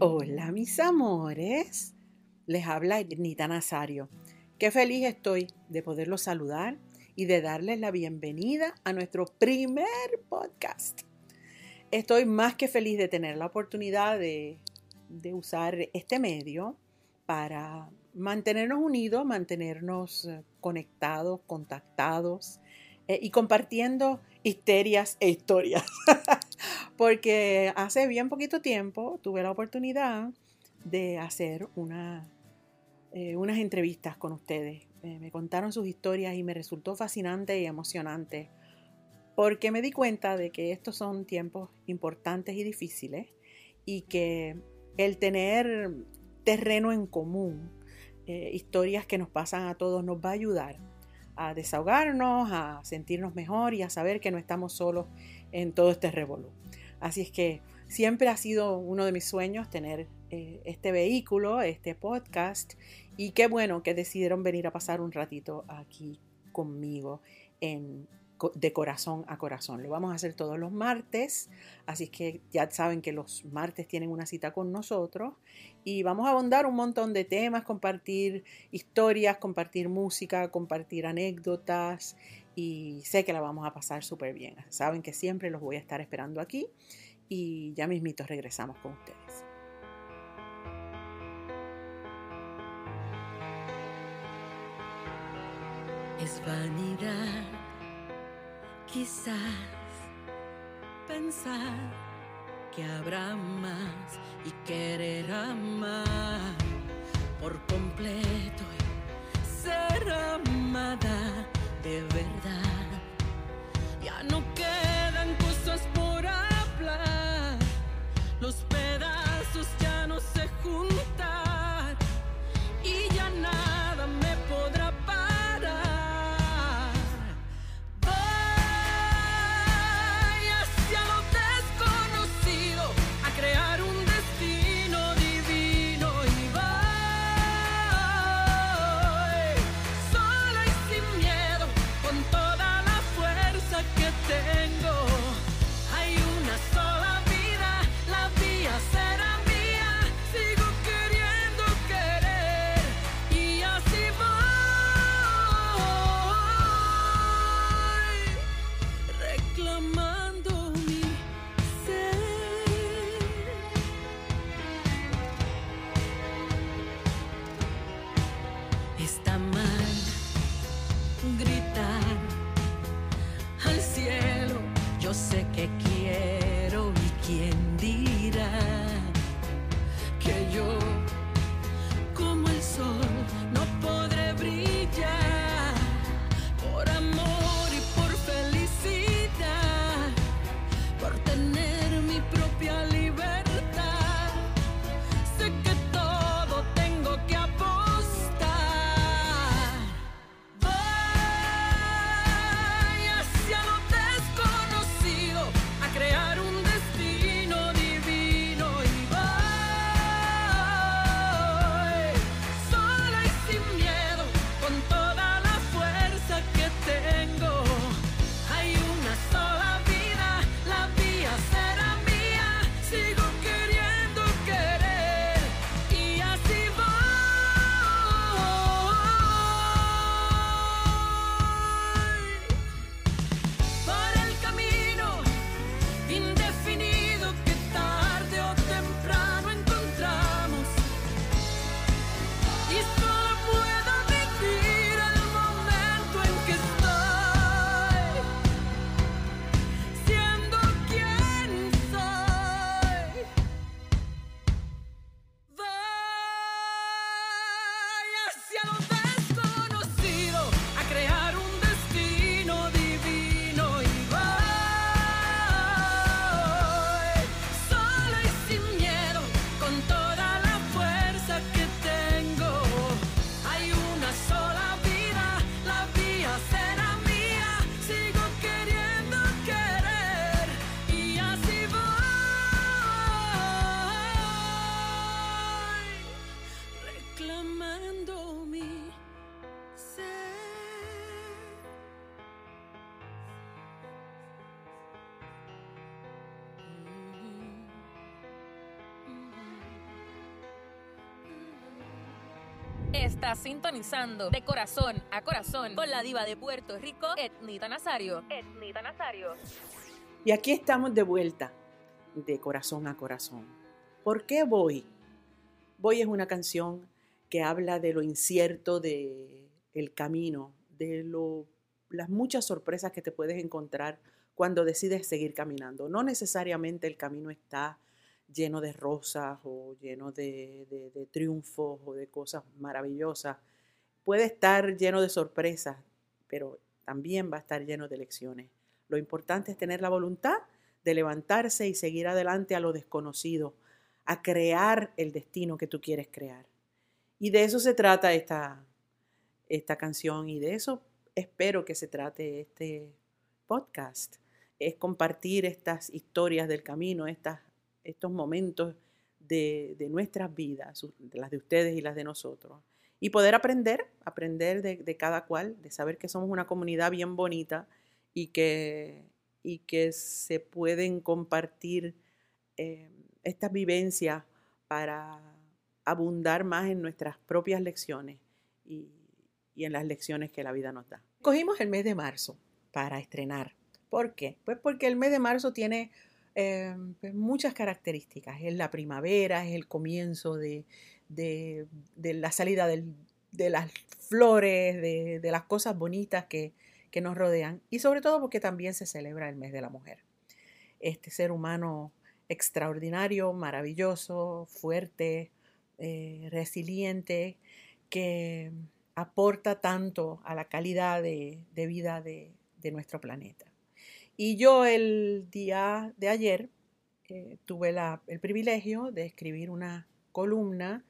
Hola mis amores, les habla Nita Nazario. Qué feliz estoy de poderlos saludar y de darles la bienvenida a nuestro primer podcast. Estoy más que feliz de tener la oportunidad de, usar este medio para mantenernos unidos, mantenernos eh, conectados, contactados eh, y compartiendo histerias e historias. Porque hace bien poquito tiempo tuve la oportunidad de hacer eh, unas entrevistas con ustedes. me contaron sus historias y me resultó fascinante y emocionante porque me di cuenta de que estos son tiempos importantes y difíciles y que el tener terreno en común, eh, historias que nos pasan a todos, nos va a ayudar a desahogarnos, a sentirnos mejor y a saber que no estamos solos en todo este revolú. Así es que siempre ha sido uno de mis sueños tener eh, este vehículo, este podcast, y qué bueno que decidieron venir a pasar un ratito aquí conmigo en de corazón a corazón. Lo vamos a hacer todos los martes, así que ya saben que los martes tienen una cita con nosotros y vamos a abundar un montón de temas, compartir historias, compartir música, compartir anécdotas y sé que la vamos a pasar súper bien. Saben que siempre los voy a estar esperando aquí y ya mismitos regresamos con ustedes. Es vanidad Quizás pensar que habrá más y querer amar por completo Estás sintonizando de corazón a corazón con la diva de Puerto Rico, Etnita Nazario. Etnita Nazario. Y aquí estamos de vuelta, de corazón a corazón. ¿Por qué voy? Voy es una canción que habla de lo incierto de el camino, de lo, las muchas sorpresas que te puedes encontrar cuando decides seguir caminando. No necesariamente el camino está lleno de rosas o lleno de, de, triunfos o de cosas maravillosas. Puede estar lleno de sorpresas, pero también va a estar lleno de lecciones. Lo importante es tener la voluntad de levantarse y seguir adelante a lo desconocido, a crear el destino que tú quieres crear. Y de eso se trata esta, esta canción y de eso espero que se trate este podcast. Es compartir estas historias del camino, estas estos momentos de, nuestras vidas, las de ustedes y las de nosotros. Y poder aprender, aprender de, cada cual, de saber que somos una comunidad bien bonita y que, y que se pueden compartir eh, estas vivencias para abundar más en nuestras propias lecciones y, y en las lecciones que la vida nos da. Cogimos el mes de marzo para estrenar. ¿Por qué? Pues porque el mes de marzo tiene Em, pues, muchas características. Es la primavera, es el comienzo de, la salida de las flores, de, las cosas bonitas que, nos rodean y sobre todo porque también se celebra el mes de la mujer. Este ser humano extraordinario, maravilloso, fuerte, eh, resiliente, que aporta tanto a la calidad de, vida de nuestro planeta. Y yo el día de ayer eh, tuve el privilegio de escribir una columna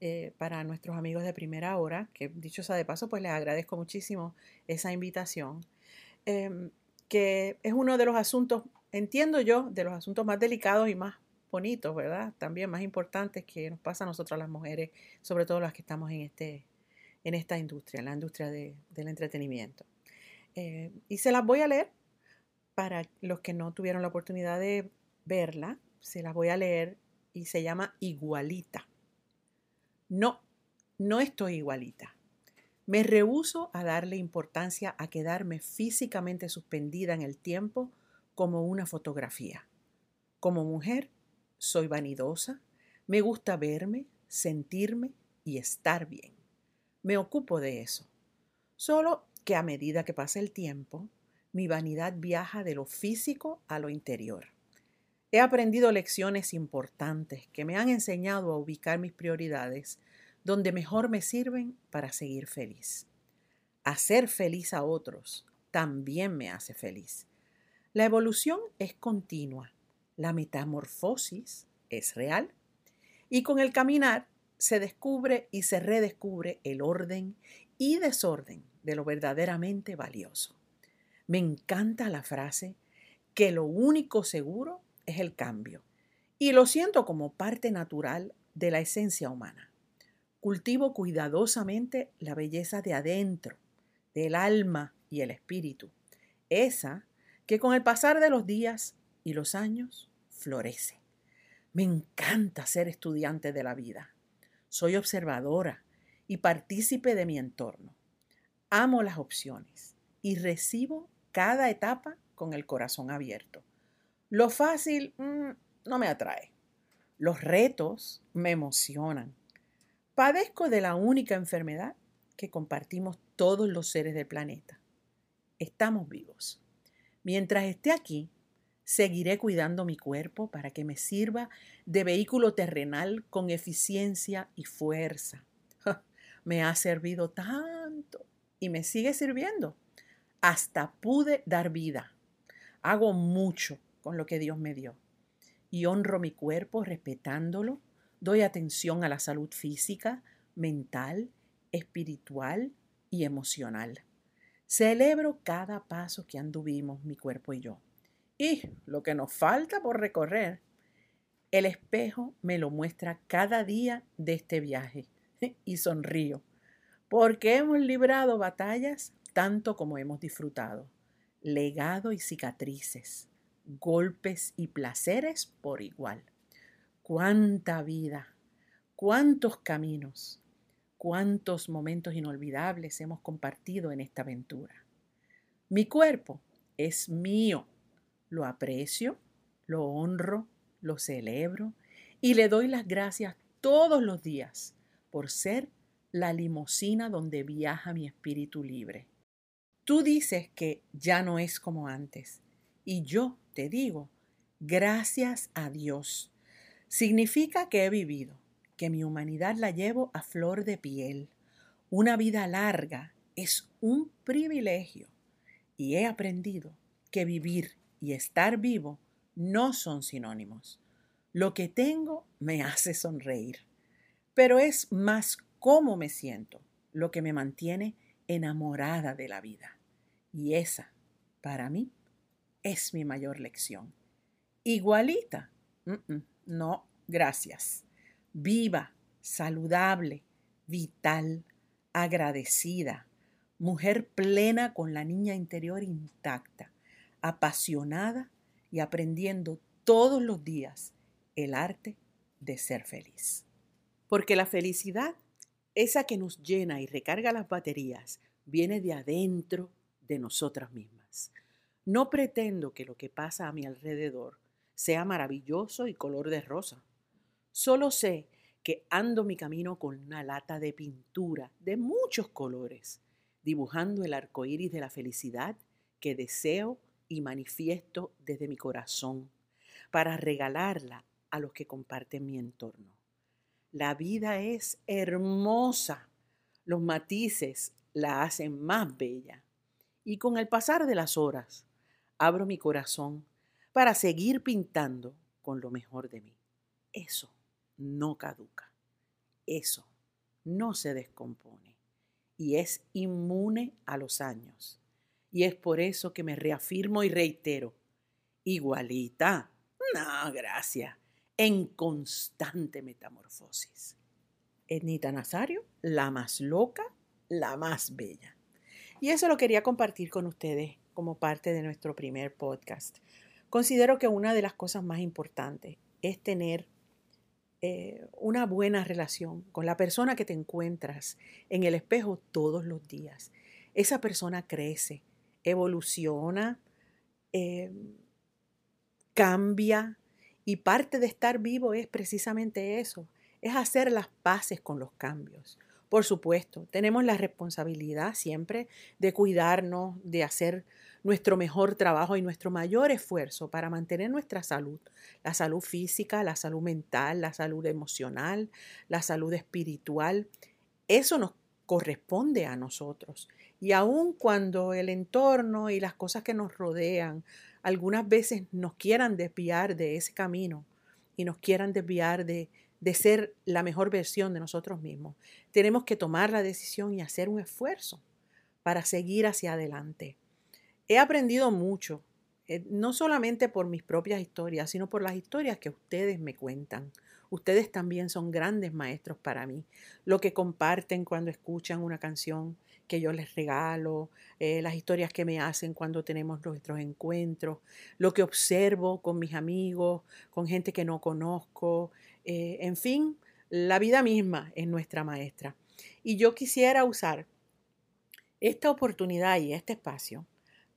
eh, para nuestros amigos de primera hora, que dicho sea de paso, pues les agradezco muchísimo esa invitación, em, que es uno de los asuntos, entiendo yo, de los asuntos más delicados y más bonitos, ¿verdad? También más importantes que nos pasa a nosotras las mujeres, sobre todo las que estamos en, este, en esta industria, en la industria del entretenimiento. Eh, y se las voy a leer para los que no tuvieron la oportunidad de verla, se las voy a leer y se llama Igualita. No, no estoy igualita. Me rehúso a darle importancia a quedarme físicamente suspendida en el tiempo como una fotografía. Como mujer, soy vanidosa, me gusta verme, sentirme y estar bien. Me ocupo de eso. Solo que a medida que pasa el tiempo, mi vanidad viaja de lo físico a lo interior. He aprendido lecciones importantes que me han enseñado a ubicar mis prioridades donde mejor me sirven para seguir feliz. Hacer feliz a otros también me hace feliz. La evolución es continua, la metamorfosis es real y con el caminar se descubre y se redescubre el orden y desorden de lo verdaderamente valioso. Me encanta la frase que lo único seguro es el cambio y lo siento como parte natural de la esencia humana. Cultivo cuidadosamente la belleza de adentro, del alma y el espíritu, esa que con el pasar de los días y los años florece. Me encanta ser estudiante de la vida. Soy observadora y partícipe de mi entorno. Amo las opciones y recibo cada etapa con el corazón abierto. Lo fácil mm, no me atrae. Los retos me emocionan. Padezco de la única enfermedad que compartimos todos los seres del planeta. Estamos vivos. Mientras esté aquí, seguiré cuidando mi cuerpo para que me sirva de vehículo terrenal con eficiencia y fuerza. me ha servido tanto y me sigue sirviendo hasta pude dar vida. Hago mucho con lo que Dios me dio y honro mi cuerpo respetándolo, doy atención a la salud física, mental, espiritual y emocional. Celebro cada paso que anduvimos mi cuerpo y yo. Y lo que nos falta por recorrer, el espejo me lo muestra cada día de este viaje y sonrío, porque hemos librado batallas tanto como hemos disfrutado, legado y cicatrices, golpes y placeres por igual. Cuánta vida, cuántos caminos, cuántos momentos inolvidables hemos compartido en esta aventura. Mi cuerpo es mío. Lo aprecio, lo honro, lo celebro y le doy las gracias todos los días por ser la limusina donde viaja mi espíritu libre. Tú dices que ya no es como antes y yo te digo, gracias a Dios. Significa que he vivido, que mi humanidad la llevo a flor de piel. Una vida larga es un privilegio y he aprendido que vivir y estar vivo no son sinónimos. Lo que tengo me hace sonreír, pero es más cómo me siento lo que me mantiene enamorada de la vida. Y esa, para mí, es mi mayor lección. Igualita. no, gracias viva, saludable, vital, agradecida, mujer plena con la niña interior intacta, apasionada y aprendiendo todos los días el arte de ser feliz. Porque la felicidad, esa que nos llena y recarga las baterías, viene de adentro de nosotras mismas. No pretendo que lo que pasa a mi alrededor sea maravilloso y color de rosa. Solo sé que ando mi camino con una lata de pintura de muchos colores, dibujando el arco iris de la felicidad que deseo y manifiesto desde mi corazón para regalarla a los que comparten mi entorno. La vida es hermosa. Los matices la hacen más bella. Y con el pasar de las horas, abro mi corazón para seguir pintando con lo mejor de mí. Eso no caduca. Eso no se descompone y es inmune a los años. Y es por eso que me reafirmo y reitero, igualita, no, gracias, en constante metamorfosis. Ednita Nazario, la más loca, la más bella. Y eso lo quería compartir con ustedes como parte de nuestro primer podcast. Considero que una de las cosas más importantes es tener eh, una buena relación con la persona que te encuentras en el espejo todos los días. Esa persona crece, evoluciona, eh, cambia y parte de estar vivo es precisamente eso, es hacer las paces con los cambios. Por supuesto, tenemos la responsabilidad siempre de cuidarnos, de hacer nuestro mejor trabajo y nuestro mayor esfuerzo para mantener nuestra salud, la salud física, la salud mental, la salud emocional, la salud espiritual. Eso nos corresponde a nosotros. Y aun cuando el entorno y las cosas que nos rodean algunas veces nos quieran desviar de ese camino y nos quieran desviar de, de ser la mejor versión de nosotros mismos, tenemos que tomar la decisión y hacer un esfuerzo para seguir hacia adelante. He aprendido mucho, eh, no solamente por mis propias historias, sino por las historias que ustedes me cuentan. Ustedes también son grandes maestros para mí. Lo que comparten cuando escuchan una canción que yo les regalo, eh, las historias que me hacen cuando tenemos nuestros encuentros, lo que observo con mis amigos, con gente que no conozco, eh, en fin, la vida misma es nuestra maestra. Y yo quisiera usar esta oportunidad y este espacio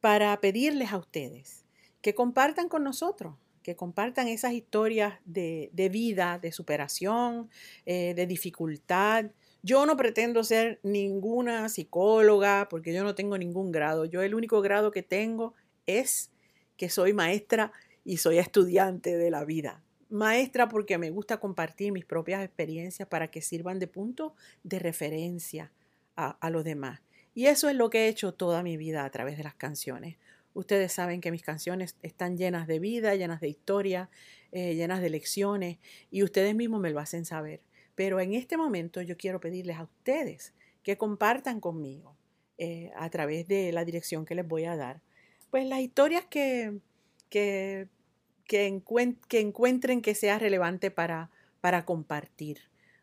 para pedirles a ustedes que compartan con nosotros, que compartan esas historias de, vida, de superación, eh, de dificultad. Yo no pretendo ser ninguna psicóloga porque yo no tengo ningún grado. Yo el único grado que tengo es que soy maestra y soy estudiante de la vida. Maestra porque me gusta compartir mis propias experiencias para que sirvan de punto de referencia a, a los demás. Y eso es lo que he hecho toda mi vida a través de las canciones. Ustedes saben que mis canciones están llenas de vida, llenas de historia, eh, llenas de lecciones, y ustedes mismos me lo hacen saber. Pero en este momento yo quiero pedirles a ustedes que compartan conmigo eh, a través de la dirección que les voy a dar, pues las historias que, que, que, encuentren que sea relevante para, para compartir.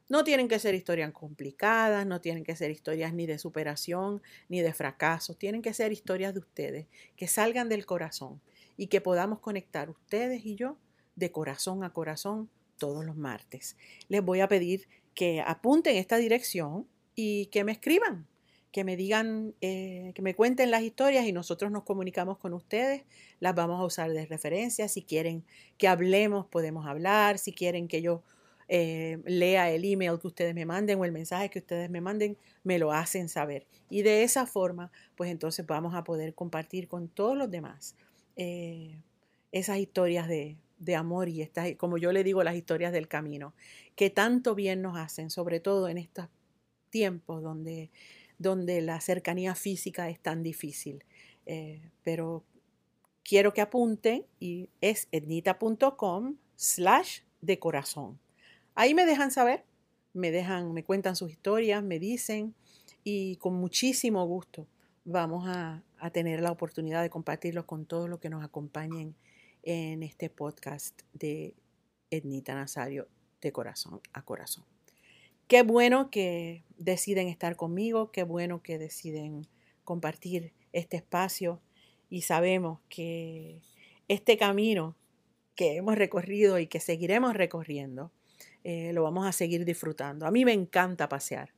No tienen que ser historias complicadas, no tienen que ser historias ni de superación ni de fracaso, tienen que ser historias de ustedes, que salgan del corazón y que podamos conectar ustedes y yo de corazón a corazón todos los martes. Les voy a pedir que apunten esta dirección y que me escriban, que me digan, eh, que me cuenten las historias y nosotros nos comunicamos con ustedes. Las vamos a usar de referencia. Si quieren que hablemos, podemos hablar. Si quieren que yo eh, lea el email que ustedes me manden o el mensaje que ustedes me manden, me lo hacen saber. Y de esa forma, pues entonces vamos a poder compartir con todos los demás eh, esas historias de, de amor y estas, como yo le digo, las historias del camino, que tanto bien nos hacen, sobre todo en estos tiempos donde, donde la cercanía física es tan difícil. Eh, pero quiero que apunten y es etnita.com slash de corazón. Ahí me dejan saber, me dejan, me cuentan sus historias, me dicen y con muchísimo gusto vamos a, tener la oportunidad de compartirlos con todos los que nos acompañen en este podcast de Ednita Nazario de corazón a corazón. Qué bueno que deciden estar conmigo, qué bueno que deciden compartir este espacio y sabemos que este camino que hemos recorrido y que seguiremos recorriendo, eh, lo vamos a seguir disfrutando. A mí me encanta pasear,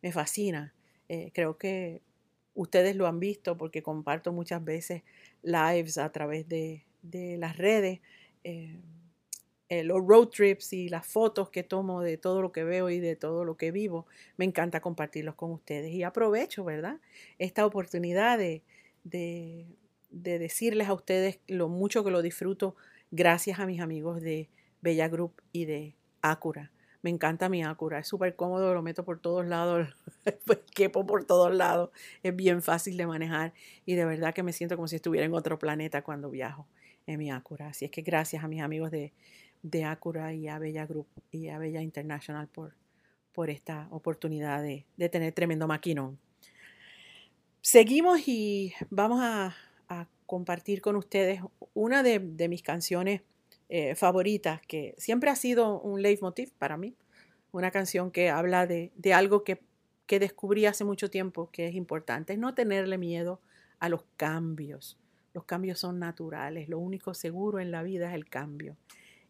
me fascina. Eh, creo que ustedes lo han visto porque comparto muchas veces lives a través de, las redes, eh, eh, los road trips y las fotos que tomo de todo lo que veo y de todo lo que vivo, me encanta compartirlos con ustedes. Y aprovecho, ¿verdad? Esta oportunidad de, de, decirles a ustedes lo mucho que lo disfruto gracias a mis amigos de Bella Group y de Acura. Me encanta mi Acura, es súper cómodo, lo meto por todos lados, pues quepo por todos lados, es bien fácil de manejar y de verdad que me siento como si estuviera en otro planeta cuando viajo en mi Acura. Así es que gracias a mis amigos de, de Acura y a Bella Group y a Bella International por, por esta oportunidad de, tener tremendo maquinón. Seguimos y vamos a, compartir con ustedes una de, mis canciones eh, favoritas, que siempre ha sido un leitmotiv para mí. Una canción que habla de, de algo que, que descubrí hace mucho tiempo que es importante, es no tenerle miedo a los cambios los cambios son naturales, lo único seguro en la vida es el cambio.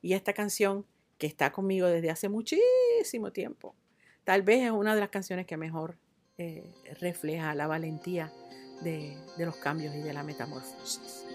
Y esta canción, que está conmigo desde hace muchísimo tiempo, tal vez es una de las canciones que mejor eh, refleja la valentía de los cambios y de la metamorfosis.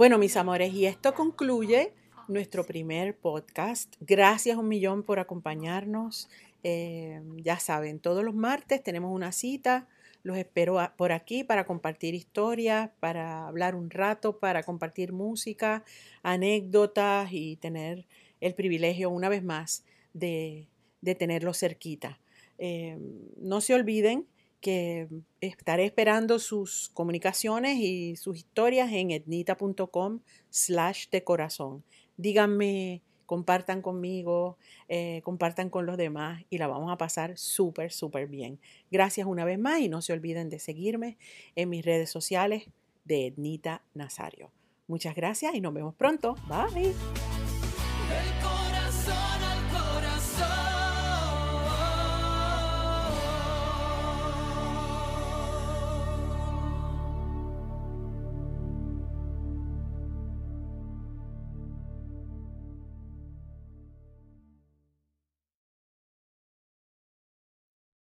Bueno, mis amores, y esto concluye nuestro primer podcast. Gracias un millón por acompañarnos. Eh, ya saben, todos los martes tenemos una cita. Los espero por aquí para compartir historias, para hablar un rato, para compartir música, anécdotas y tener el privilegio una vez más de, de tenerlos cerquita. Eh, no se olviden que estaré esperando sus comunicaciones y sus historias en etnita.com slash de corazón. Díganme, compartan conmigo, eh, compartan con los demás y la vamos a pasar súper, súper bien. Gracias una vez más y no se olviden de seguirme en mis redes sociales de Etnita Nazario. Muchas gracias y nos vemos pronto. Bye.